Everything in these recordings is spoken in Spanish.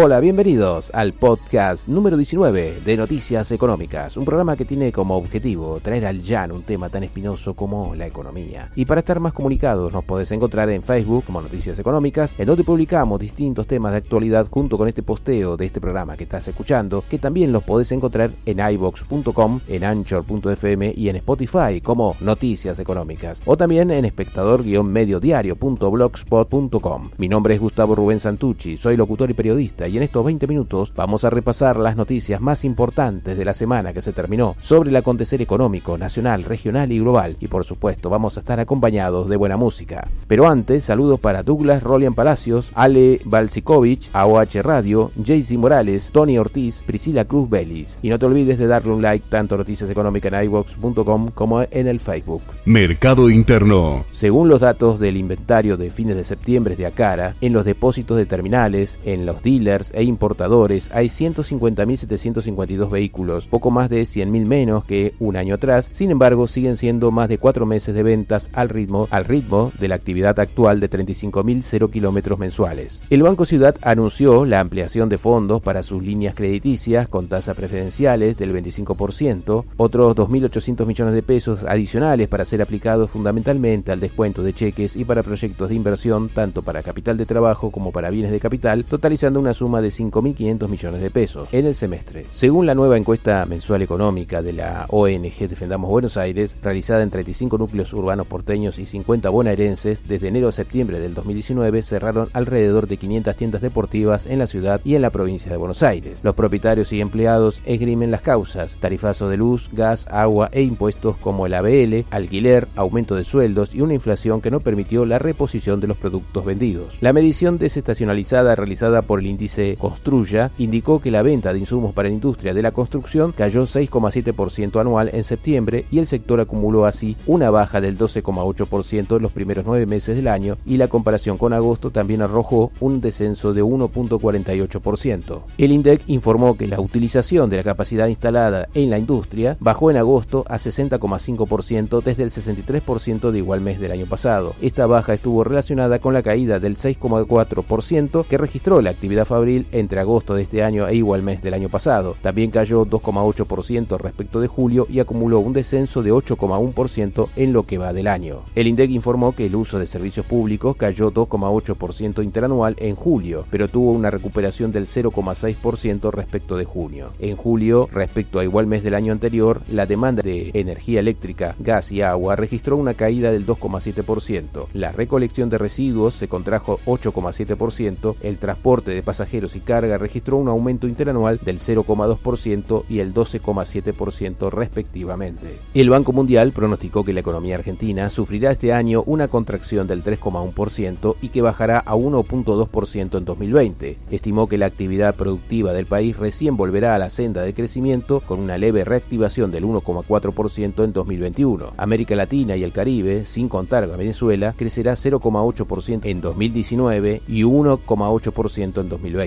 Hola, bienvenidos al podcast número 19 de Noticias Económicas, un programa que tiene como objetivo traer al llano un tema tan espinoso como la economía. Y para estar más comunicados nos podés encontrar en Facebook como Noticias Económicas, en donde publicamos distintos temas de actualidad junto con este posteo de este programa que estás escuchando, que también los podés encontrar en ibox.com, en anchor.fm y en Spotify como Noticias Económicas, o también en espectador-mediodiario.blogspot.com. Mi nombre es Gustavo Rubén Santucci, soy locutor y periodista y en estos 20 minutos vamos a repasar las noticias más importantes de la semana que se terminó sobre el acontecer económico, nacional, regional y global y por supuesto vamos a estar acompañados de buena música. Pero antes, saludos para Douglas Rolian Palacios, Ale Balsikovich, AOH Radio, Jaycee Morales, Tony Ortiz, Priscila Cruz Vélez. Y no te olvides de darle un like tanto a Noticias Económicas en iVox.com como en el Facebook. Mercado Interno. Según los datos del inventario de fines de septiembre de Acara, en los depósitos de terminales, en los dealers, e importadores hay 150.752 vehículos, poco más de 100.000 menos que un año atrás, sin embargo siguen siendo más de cuatro meses de ventas al ritmo, al ritmo de la actividad actual de 35.000 kilómetros mensuales. El Banco Ciudad anunció la ampliación de fondos para sus líneas crediticias con tasas preferenciales del 25%, otros 2.800 millones de pesos adicionales para ser aplicados fundamentalmente al descuento de cheques y para proyectos de inversión tanto para capital de trabajo como para bienes de capital, totalizando una suma de 5.500 millones de pesos en el semestre. Según la nueva encuesta mensual económica de la ONG Defendamos Buenos Aires, realizada en 35 núcleos urbanos porteños y 50 bonaerenses, desde enero a septiembre del 2019 cerraron alrededor de 500 tiendas deportivas en la ciudad y en la provincia de Buenos Aires. Los propietarios y empleados esgrimen las causas, tarifazo de luz, gas, agua e impuestos como el ABL, alquiler, aumento de sueldos y una inflación que no permitió la reposición de los productos vendidos. La medición desestacionalizada realizada por el índice Construya indicó que la venta de insumos para la industria de la construcción cayó 6,7% anual en septiembre y el sector acumuló así una baja del 12,8% en los primeros nueve meses del año y la comparación con agosto también arrojó un descenso de 1,48%. El INDEC informó que la utilización de la capacidad instalada en la industria bajó en agosto a 60,5% desde el 63% de igual mes del año pasado. Esta baja estuvo relacionada con la caída del 6,4% que registró la actividad fabril entre agosto de este año e igual mes del año pasado. También cayó 2,8% respecto de julio y acumuló un descenso de 8,1% en lo que va del año. El INDEC informó que el uso de servicios públicos cayó 2,8% interanual en julio, pero tuvo una recuperación del 0,6% respecto de junio. En julio, respecto a igual mes del año anterior, la demanda de energía eléctrica, gas y agua registró una caída del 2,7%. La recolección de residuos se contrajo 8,7%, el transporte de pasajeros y carga registró un aumento interanual del 0,2% y el 12,7% respectivamente. El Banco Mundial pronosticó que la economía argentina sufrirá este año una contracción del 3,1% y que bajará a 1,2% en 2020. Estimó que la actividad productiva del país recién volverá a la senda de crecimiento con una leve reactivación del 1,4% en 2021. América Latina y el Caribe, sin contar a Venezuela, crecerá 0,8% en 2019 y 1,8% en 2020.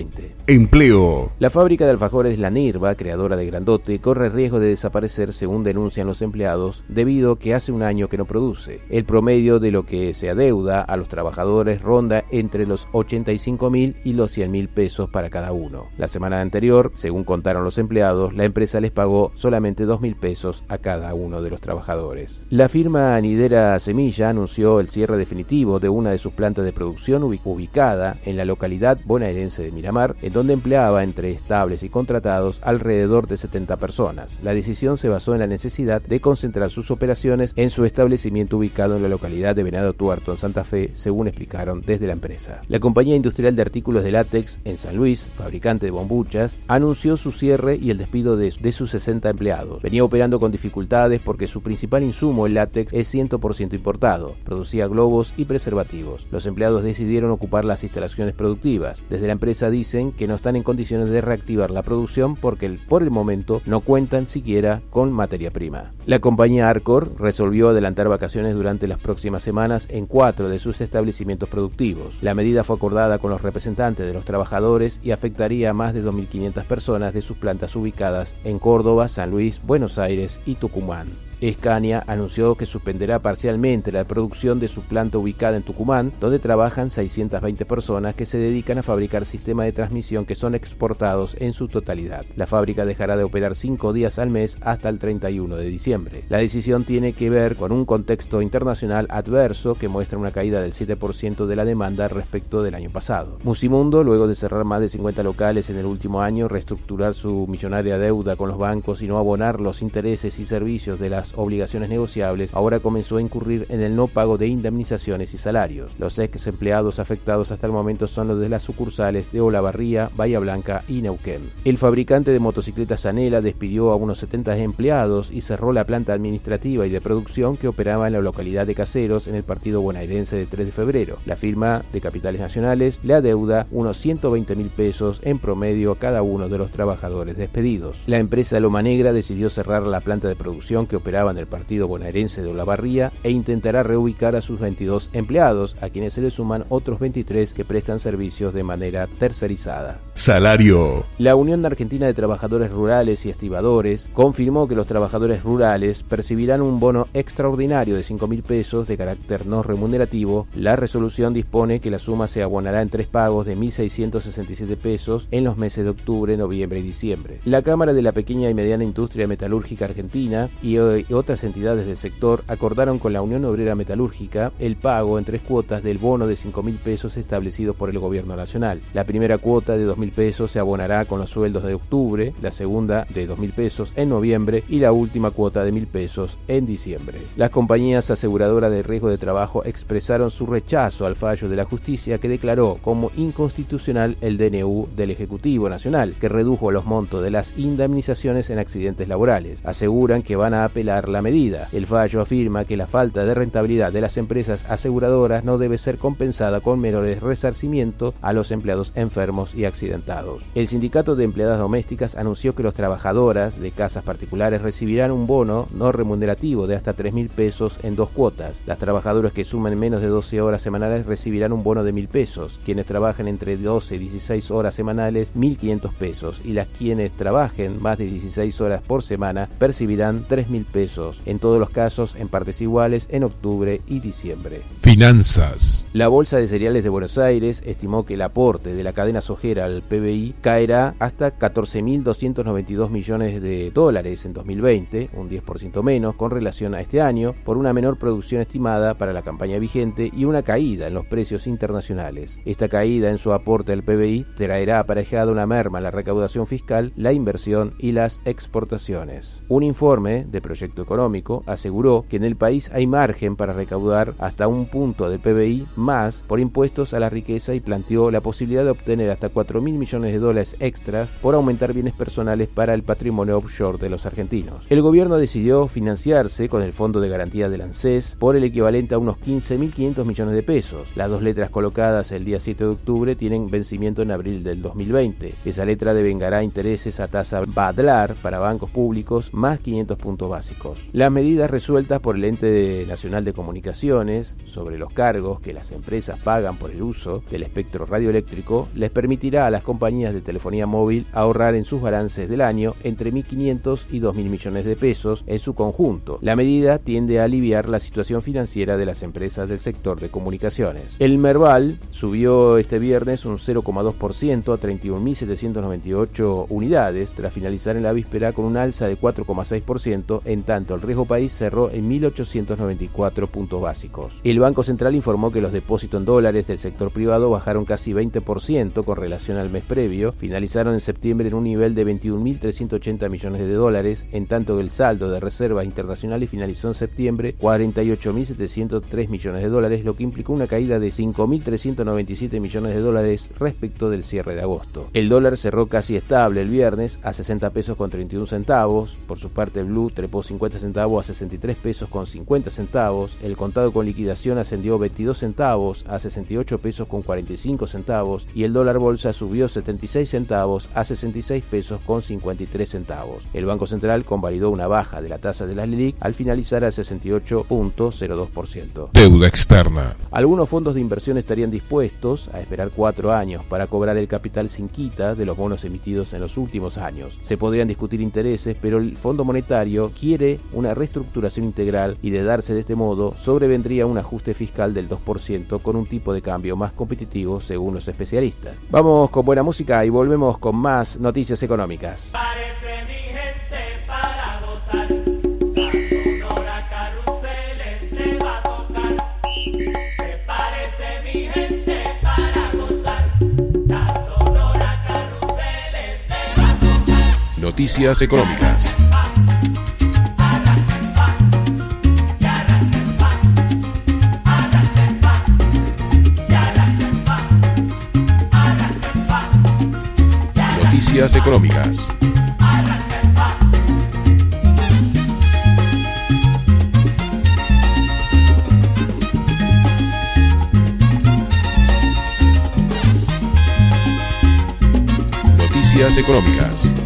Empleo. La fábrica de alfajores La Nirva, creadora de Grandote, corre riesgo de desaparecer según denuncian los empleados debido a que hace un año que no produce. El promedio de lo que se adeuda a los trabajadores ronda entre los 85 mil y los 100 mil pesos para cada uno. La semana anterior, según contaron los empleados, la empresa les pagó solamente 2 mil pesos a cada uno de los trabajadores. La firma Anidera Semilla anunció el cierre definitivo de una de sus plantas de producción ubicada en la localidad bonaerense de Miramar, en donde empleaba entre estables y contratados alrededor de 70 personas. La decisión se basó en la necesidad de concentrar sus operaciones en su establecimiento ubicado en la localidad de Venado Tuerto, en Santa Fe, según explicaron desde la empresa. La compañía industrial de artículos de látex en San Luis, fabricante de bombuchas, anunció su cierre y el despido de, de sus 60 empleados. Venía operando con dificultades porque su principal insumo, el látex, es 100% importado. Producía globos y preservativos. Los empleados decidieron ocupar las instalaciones productivas. Desde la empresa dicen que no están en condiciones de reactivar la producción porque por el momento no cuentan siquiera con materia prima. La compañía Arcor resolvió adelantar vacaciones durante las próximas semanas en cuatro de sus establecimientos productivos. La medida fue acordada con los representantes de los trabajadores y afectaría a más de 2.500 personas de sus plantas ubicadas en Córdoba, San Luis, Buenos Aires y Tucumán. Escania anunció que suspenderá parcialmente la producción de su planta ubicada en Tucumán, donde trabajan 620 personas que se dedican a fabricar sistemas de transmisión que son exportados en su totalidad. La fábrica dejará de operar cinco días al mes hasta el 31 de diciembre. La decisión tiene que ver con un contexto internacional adverso que muestra una caída del 7% de la demanda respecto del año pasado. Musimundo, luego de cerrar más de 50 locales en el último año, reestructurar su millonaria deuda con los bancos y no abonar los intereses y servicios de las obligaciones negociables, ahora comenzó a incurrir en el no pago de indemnizaciones y salarios. Los ex empleados afectados hasta el momento son los de las sucursales de Olavarría, Bahía Blanca y Neuquén. El fabricante de motocicletas Anela despidió a unos 70 empleados y cerró la planta administrativa y de producción que operaba en la localidad de Caseros en el partido bonaerense de 3 de febrero. La firma de capitales nacionales le adeuda unos 120 mil pesos en promedio a cada uno de los trabajadores despedidos. La empresa Loma Negra decidió cerrar la planta de producción que operaba en el partido bonaerense de Olavarría e intentará reubicar a sus 22 empleados, a quienes se le suman otros 23 que prestan servicios de manera tercerizada. Salario. La Unión Argentina de Trabajadores Rurales y Estibadores confirmó que los trabajadores rurales percibirán un bono extraordinario de 5 mil pesos de carácter no remunerativo. La resolución dispone que la suma se abonará en tres pagos de 1.667 pesos en los meses de octubre, noviembre y diciembre. La Cámara de la Pequeña y Mediana Industria Metalúrgica Argentina y otras entidades del sector acordaron con la Unión Obrera Metalúrgica el pago en tres cuotas del bono de 5 mil pesos establecido por el Gobierno Nacional. La primera cuota de 2 mil pesos se abonará con los sueldos de octubre, la segunda de 2 mil pesos en noviembre y la última cuota de mil pesos en diciembre. Las compañías aseguradoras de riesgo de trabajo expresaron su rechazo al fallo de la justicia que declaró como inconstitucional el DNU del Ejecutivo Nacional, que redujo los montos de las indemnizaciones en accidentes laborales. Aseguran que van a apelar la medida. El fallo afirma que la falta de rentabilidad de las empresas aseguradoras no debe ser compensada con menores resarcimiento a los empleados enfermos y accidentados. El sindicato de empleadas domésticas anunció que los trabajadoras de casas particulares recibirán un bono no remunerativo de hasta 3 mil pesos en dos cuotas. Las trabajadoras que suman menos de 12 horas semanales recibirán un bono de mil pesos. Quienes trabajen entre 12 y 16 horas semanales, 1.500 pesos. Y las quienes trabajen más de 16 horas por semana percibirán 3 mil pesos en todos los casos en partes iguales en octubre y diciembre. Finanzas. La Bolsa de Cereales de Buenos Aires estimó que el aporte de la cadena sojera al PBI caerá hasta 14.292 millones de dólares en 2020, un 10% menos con relación a este año, por una menor producción estimada para la campaña vigente y una caída en los precios internacionales. Esta caída en su aporte al PBI traerá aparejada una merma en la recaudación fiscal, la inversión y las exportaciones. Un informe de Proyecto Económico aseguró que en el país hay margen para recaudar hasta un punto del PBI más por impuestos a la riqueza y planteó la posibilidad de obtener hasta 4 mil millones de dólares extras por aumentar bienes personales para el patrimonio offshore de los argentinos. El gobierno decidió financiarse con el Fondo de Garantía del ANSES por el equivalente a unos 15.500 millones de pesos. Las dos letras colocadas el día 7 de octubre tienen vencimiento en abril del 2020. Esa letra devengará intereses a tasa Badlar para bancos públicos más 500 puntos básicos. Las medidas resueltas por el Ente Nacional de Comunicaciones sobre los cargos que las empresas pagan por el uso del espectro radioeléctrico les permitirá a las compañías de telefonía móvil ahorrar en sus balances del año entre 1.500 y 2.000 millones de pesos en su conjunto. La medida tiende a aliviar la situación financiera de las empresas del sector de comunicaciones. El Merval subió este viernes un 0,2% a 31.798 unidades tras finalizar en la víspera con un alza de 4,6% en tanto, el riesgo país cerró en 1.894 puntos básicos. El Banco Central informó que los depósitos en dólares del sector privado bajaron casi 20% con relación al mes previo, finalizaron en septiembre en un nivel de 21.380 millones de dólares, en tanto que el saldo de reservas internacionales finalizó en septiembre 48.703 millones de dólares, lo que implicó una caída de 5.397 millones de dólares respecto del cierre de agosto. El dólar cerró casi estable el viernes a 60 pesos con 31 centavos, por su parte Blue trepó 50 50 centavos a 63 pesos con 50 centavos, el contado con liquidación ascendió 22 centavos a 68 pesos con 45 centavos y el dólar bolsa subió 76 centavos a 66 pesos con 53 centavos. El Banco Central convalidó una baja de la tasa de la LELIC al finalizar al 68.02%. Deuda externa. Algunos fondos de inversión estarían dispuestos a esperar cuatro años para cobrar el capital sin quita de los bonos emitidos en los últimos años. Se podrían discutir intereses, pero el Fondo Monetario quiere una reestructuración integral y de darse de este modo sobrevendría un ajuste fiscal del 2% con un tipo de cambio más competitivo según los especialistas. Vamos con buena música y volvemos con más noticias económicas. Parece mi gente para gozar. La sonora Noticias económicas. Noticias económicas.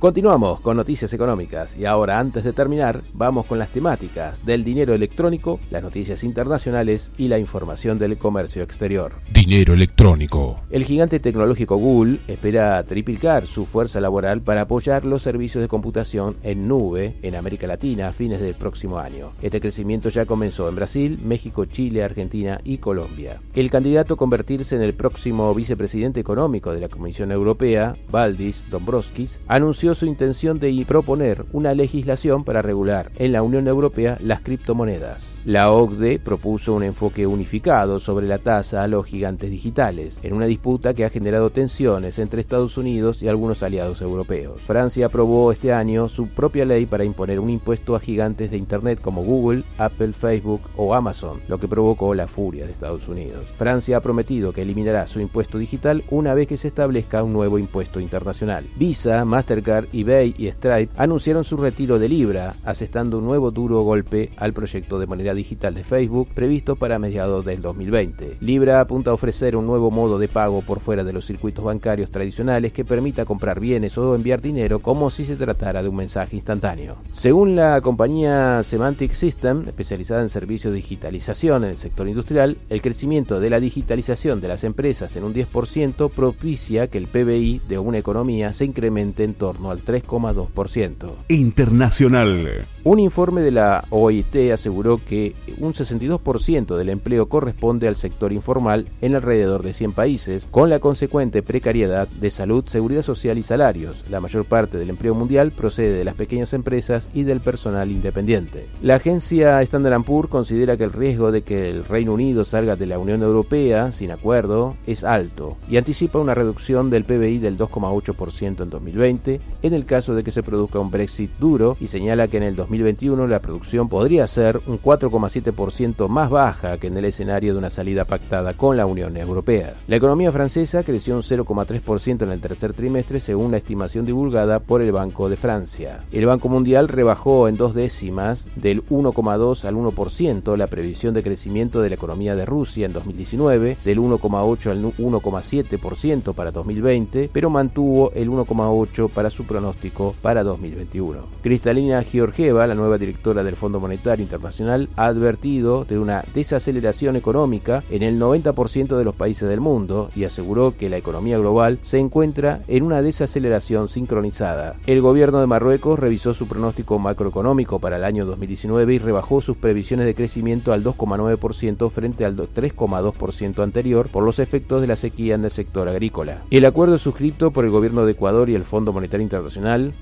Continuamos con noticias económicas y ahora antes de terminar vamos con las temáticas del dinero electrónico, las noticias internacionales y la información del comercio exterior. Dinero electrónico. El gigante tecnológico Google espera triplicar su fuerza laboral para apoyar los servicios de computación en nube en América Latina a fines del próximo año. Este crecimiento ya comenzó en Brasil, México, Chile, Argentina y Colombia. El candidato a convertirse en el próximo vicepresidente económico de la Comisión Europea, Valdis Dombrovskis, anunció su intención de proponer una legislación para regular en la Unión Europea las criptomonedas. La OCDE propuso un enfoque unificado sobre la tasa a los gigantes digitales, en una disputa que ha generado tensiones entre Estados Unidos y algunos aliados europeos. Francia aprobó este año su propia ley para imponer un impuesto a gigantes de Internet como Google, Apple, Facebook o Amazon, lo que provocó la furia de Estados Unidos. Francia ha prometido que eliminará su impuesto digital una vez que se establezca un nuevo impuesto internacional. Visa, Mastercard, eBay y Stripe anunciaron su retiro de Libra, asestando un nuevo duro golpe al proyecto de moneda digital de Facebook previsto para mediados del 2020. Libra apunta a ofrecer un nuevo modo de pago por fuera de los circuitos bancarios tradicionales que permita comprar bienes o enviar dinero como si se tratara de un mensaje instantáneo. Según la compañía Semantic System, especializada en servicios de digitalización en el sector industrial, el crecimiento de la digitalización de las empresas en un 10% propicia que el PBI de una economía se incremente en torno al 3,2%. Internacional. Un informe de la OIT aseguró que un 62% del empleo corresponde al sector informal en alrededor de 100 países, con la consecuente precariedad de salud, seguridad social y salarios. La mayor parte del empleo mundial procede de las pequeñas empresas y del personal independiente. La agencia Standard Poor's considera que el riesgo de que el Reino Unido salga de la Unión Europea sin acuerdo es alto y anticipa una reducción del PBI del 2,8% en 2020 en el caso de que se produzca un Brexit duro y señala que en el 2021 la producción podría ser un 4,7% más baja que en el escenario de una salida pactada con la Unión Europea. La economía francesa creció un 0,3% en el tercer trimestre según la estimación divulgada por el Banco de Francia. El Banco Mundial rebajó en dos décimas del 1,2 al 1% la previsión de crecimiento de la economía de Rusia en 2019, del 1,8 al 1,7% para 2020, pero mantuvo el 1,8 para su pronóstico para 2021. Cristalina Georgieva, la nueva directora del Fondo Monetario Internacional, ha advertido de una desaceleración económica en el 90% de los países del mundo y aseguró que la economía global se encuentra en una desaceleración sincronizada. El gobierno de Marruecos revisó su pronóstico macroeconómico para el año 2019 y rebajó sus previsiones de crecimiento al 2,9% frente al 3,2% anterior por los efectos de la sequía en el sector agrícola. El acuerdo suscrito por el gobierno de Ecuador y el Fondo Monetario Internacional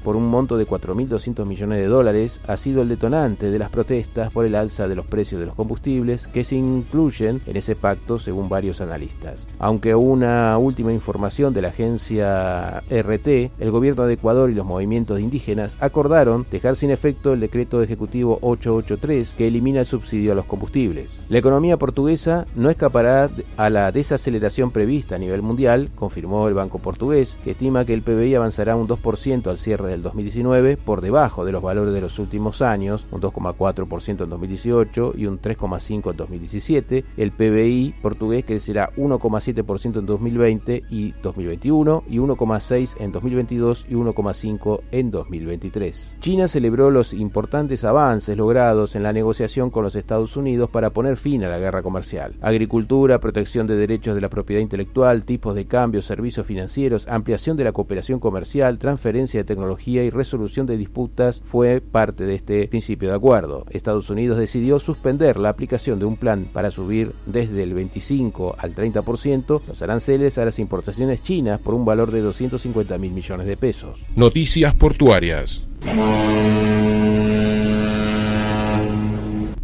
por un monto de 4.200 millones de dólares ha sido el detonante de las protestas por el alza de los precios de los combustibles que se incluyen en ese pacto según varios analistas. Aunque una última información de la agencia RT, el gobierno de Ecuador y los movimientos indígenas acordaron dejar sin efecto el decreto ejecutivo 883 que elimina el subsidio a los combustibles. La economía portuguesa no escapará a la desaceleración prevista a nivel mundial, confirmó el Banco Portugués, que estima que el PBI avanzará un 2% al cierre del 2019 por debajo de los valores de los últimos años, un 2,4% en 2018 y un 3,5% en 2017. El PBI portugués crecerá 1,7% en 2020 y 2021 y 1,6% en 2022 y 1,5% en 2023. China celebró los importantes avances logrados en la negociación con los Estados Unidos para poner fin a la guerra comercial. Agricultura, protección de derechos de la propiedad intelectual, tipos de cambio, servicios financieros, ampliación de la cooperación comercial, transferencia de tecnología y resolución de disputas fue parte de este principio de acuerdo. Estados Unidos decidió suspender la aplicación de un plan para subir desde el 25 al 30% los aranceles a las importaciones chinas por un valor de 250 mil millones de pesos. Noticias portuarias.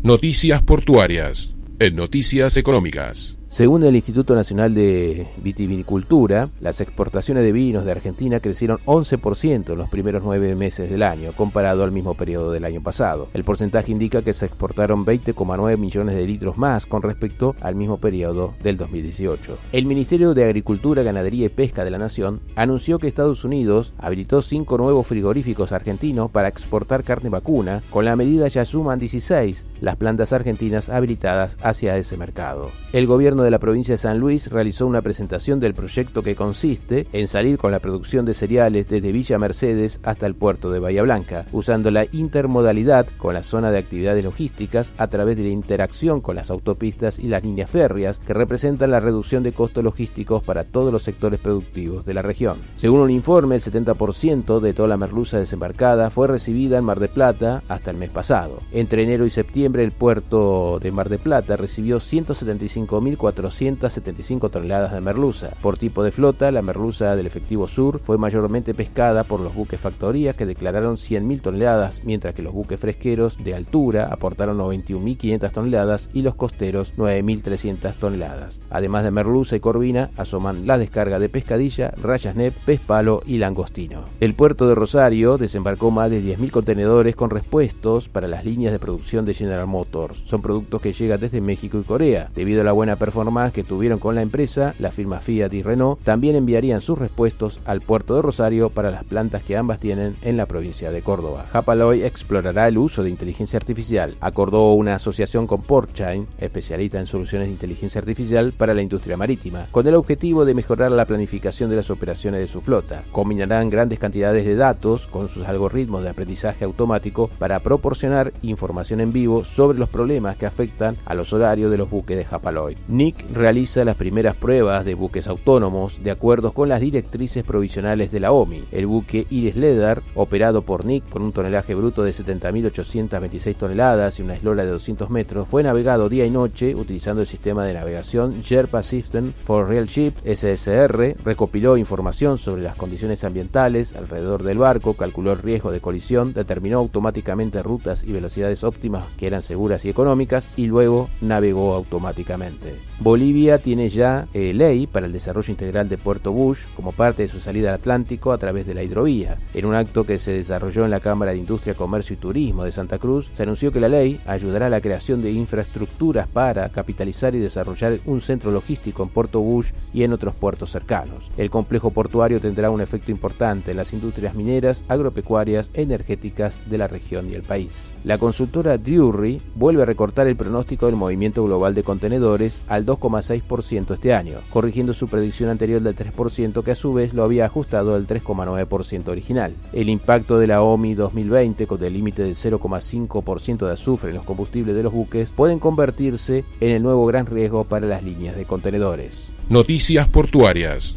Noticias portuarias. En Noticias Económicas. Según el Instituto Nacional de Vitivinicultura, las exportaciones de vinos de Argentina crecieron 11% en los primeros nueve meses del año, comparado al mismo periodo del año pasado. El porcentaje indica que se exportaron 20,9 millones de litros más con respecto al mismo periodo del 2018. El Ministerio de Agricultura, Ganadería y Pesca de la Nación anunció que Estados Unidos habilitó cinco nuevos frigoríficos argentinos para exportar carne vacuna. Con la medida ya suman 16 las plantas argentinas habilitadas hacia ese mercado. El gobierno de la provincia de San Luis realizó una presentación del proyecto que consiste en salir con la producción de cereales desde Villa Mercedes hasta el puerto de Bahía Blanca, usando la intermodalidad con la zona de actividades logísticas a través de la interacción con las autopistas y las líneas férreas que representan la reducción de costos logísticos para todos los sectores productivos de la región. Según un informe, el 70% de toda la merluza desembarcada fue recibida en Mar de Plata hasta el mes pasado. Entre enero y septiembre, el puerto de Mar de Plata recibió 175.400 475 toneladas de merluza. Por tipo de flota, la merluza del efectivo sur fue mayormente pescada por los buques factorías que declararon 100.000 toneladas, mientras que los buques fresqueros de altura aportaron 91.500 toneladas y los costeros 9.300 toneladas. Además de merluza y corvina, asoman la descarga de pescadilla, rayas nep, pez palo y langostino. El puerto de Rosario desembarcó más de 10.000 contenedores con repuestos para las líneas de producción de General Motors. Son productos que llegan desde México y Corea. Debido a la buena performance que tuvieron con la empresa, las firmas Fiat y Renault también enviarían sus repuestos al puerto de Rosario para las plantas que ambas tienen en la provincia de Córdoba. Hapaloy explorará el uso de inteligencia artificial. Acordó una asociación con Portchain, especialista en soluciones de inteligencia artificial para la industria marítima, con el objetivo de mejorar la planificación de las operaciones de su flota. Combinarán grandes cantidades de datos con sus algoritmos de aprendizaje automático para proporcionar información en vivo sobre los problemas que afectan a los horarios de los buques de Hapaloy. Nick realiza las primeras pruebas de buques autónomos de acuerdo con las directrices provisionales de la OMI. El buque Iris Ledar, operado por Nick con un tonelaje bruto de 70.826 toneladas y una eslora de 200 metros, fue navegado día y noche utilizando el sistema de navegación Sherpa System for Real Ship SSR, recopiló información sobre las condiciones ambientales alrededor del barco, calculó el riesgo de colisión, determinó automáticamente rutas y velocidades óptimas que eran seguras y económicas y luego navegó automáticamente. Bolivia tiene ya eh, ley para el desarrollo integral de Puerto Bush como parte de su salida al Atlántico a través de la hidrovía. En un acto que se desarrolló en la Cámara de Industria, Comercio y Turismo de Santa Cruz, se anunció que la ley ayudará a la creación de infraestructuras para capitalizar y desarrollar un centro logístico en Puerto Bush y en otros puertos cercanos. El complejo portuario tendrá un efecto importante en las industrias mineras, agropecuarias, energéticas de la región y el país. La consultora Drury vuelve a recortar el pronóstico del movimiento global de contenedores al 2,6% este año, corrigiendo su predicción anterior del 3% que a su vez lo había ajustado al 3,9% original. El impacto de la OMI 2020 con el límite del 0,5% de azufre en los combustibles de los buques pueden convertirse en el nuevo gran riesgo para las líneas de contenedores. Noticias portuarias.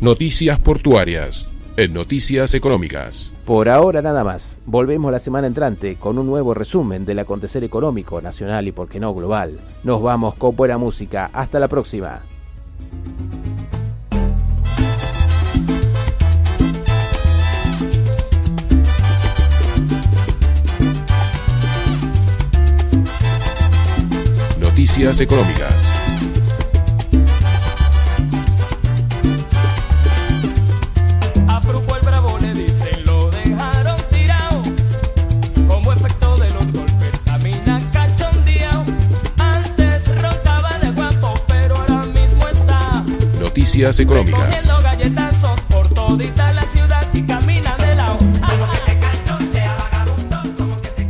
Noticias portuarias en Noticias Económicas. Por ahora nada más. Volvemos la semana entrante con un nuevo resumen del acontecer económico nacional y, por qué no, global. Nos vamos con buena música. Hasta la próxima. Noticias Económicas.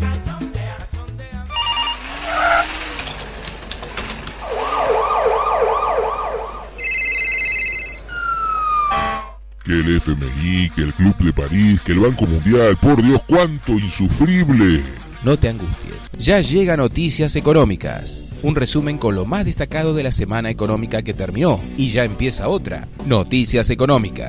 Cachondea. Que el FMI, que el Club de París, que el Banco Mundial, por Dios, cuánto insufrible. No te angusties. Ya llega Noticias Económicas. Un resumen con lo más destacado de la semana económica que terminó. Y ya empieza otra. Noticias Económicas.